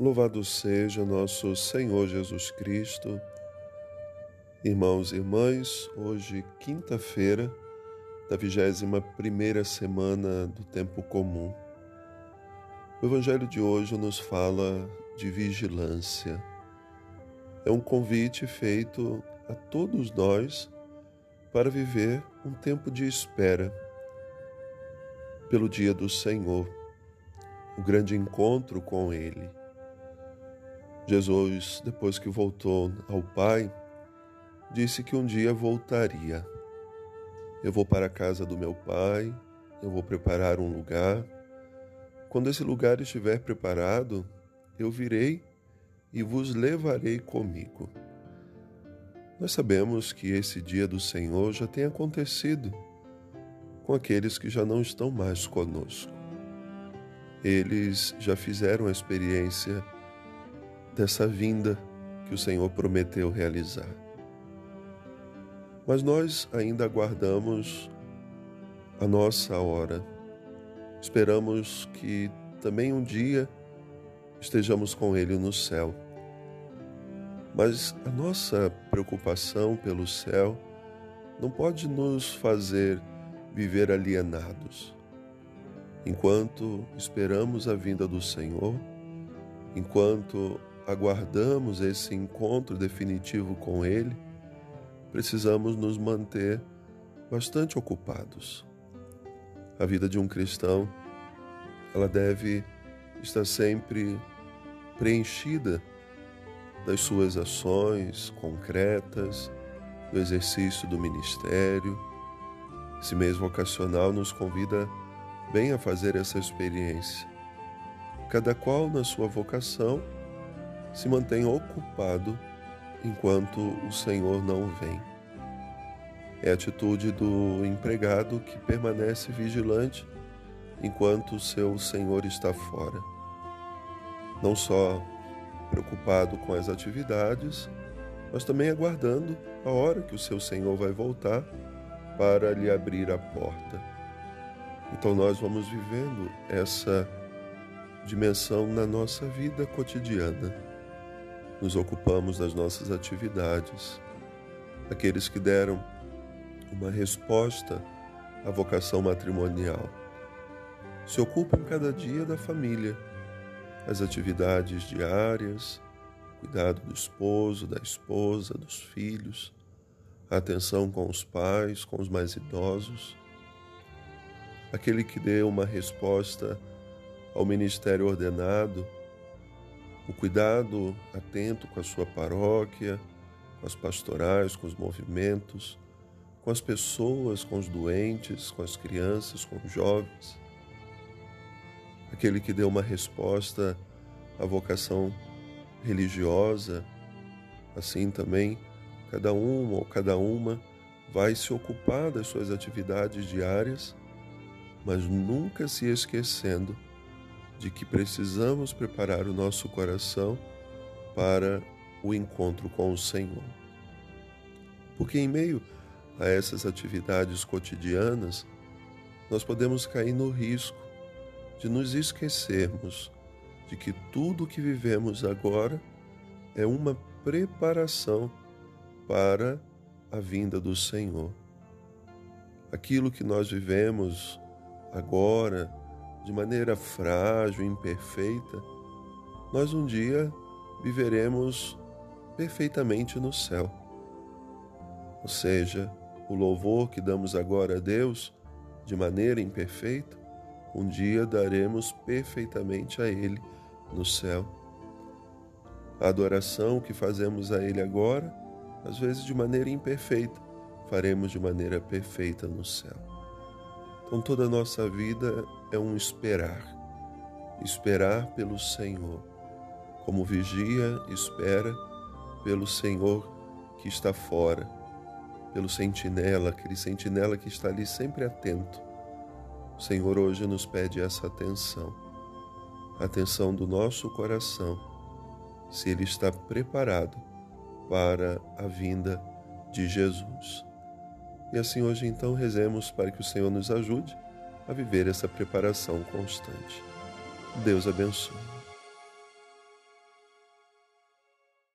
Louvado seja nosso Senhor Jesus Cristo. Irmãos e irmãs, hoje, quinta-feira da vigésima primeira semana do tempo comum. O Evangelho de hoje nos fala de vigilância. É um convite feito a todos nós para viver um tempo de espera pelo dia do Senhor, o grande encontro com Ele. Jesus, depois que voltou ao Pai, disse que um dia voltaria. Eu vou para a casa do meu Pai, eu vou preparar um lugar. Quando esse lugar estiver preparado, eu virei e vos levarei comigo. Nós sabemos que esse dia do Senhor já tem acontecido com aqueles que já não estão mais conosco. Eles já fizeram a experiência dessa vinda que o Senhor prometeu realizar. Mas nós ainda aguardamos a nossa hora. Esperamos que também um dia estejamos com Ele no céu. Mas a nossa preocupação pelo céu não pode nos fazer viver alienados. Enquanto esperamos a vinda do Senhor, enquanto aguardamos esse encontro definitivo com Ele, precisamos nos manter bastante ocupados. A vida de um cristão, ela deve estar sempre preenchida das suas ações concretas, do exercício do ministério. Esse mês vocacional nos convida bem a fazer essa experiência. Cada qual na sua vocação se mantém ocupado enquanto o Senhor não vem. É a atitude do empregado que permanece vigilante enquanto o seu Senhor está fora. Não só preocupado com as atividades, mas também aguardando a hora que o seu Senhor vai voltar para lhe abrir a porta. Então nós vamos vivendo essa dimensão na nossa vida cotidiana. Nos ocupamos das nossas atividades. Aqueles que deram uma resposta à vocação matrimonial se ocupam cada dia da família, as atividades diárias, cuidado do esposo, da esposa, dos filhos, a atenção com os pais, com os mais idosos. Aquele que deu uma resposta ao ministério ordenado, o cuidado atento com a sua paróquia, com as pastorais, com os movimentos, com as pessoas, com os doentes, com as crianças, com os jovens. Aquele que deu uma resposta à vocação religiosa, assim também cada um ou cada uma vai se ocupar das suas atividades diárias, mas nunca se esquecendo de que precisamos preparar o nosso coração para o encontro com o Senhor. Porque em meio a essas atividades cotidianas, nós podemos cair no risco de nos esquecermos de que tudo o que vivemos agora é uma preparação para a vinda do Senhor. Aquilo que nós vivemos agora, de maneira frágil, imperfeita, nós um dia viveremos perfeitamente no céu. Ou seja, o louvor que damos agora a Deus de maneira imperfeita, um dia daremos perfeitamente a Ele no céu. A adoração que fazemos a Ele agora, às vezes de maneira imperfeita, faremos de maneira perfeita no céu. Então toda a nossa vida é um esperar, esperar pelo Senhor, como vigia espera pelo Senhor que está fora, pelo sentinela, aquele sentinela que está ali sempre atento. O Senhor hoje nos pede essa atenção, a atenção do nosso coração, se ele está preparado para a vinda de Jesus. E assim hoje então rezemos para que o Senhor nos ajude a viver essa preparação constante. Deus abençoe.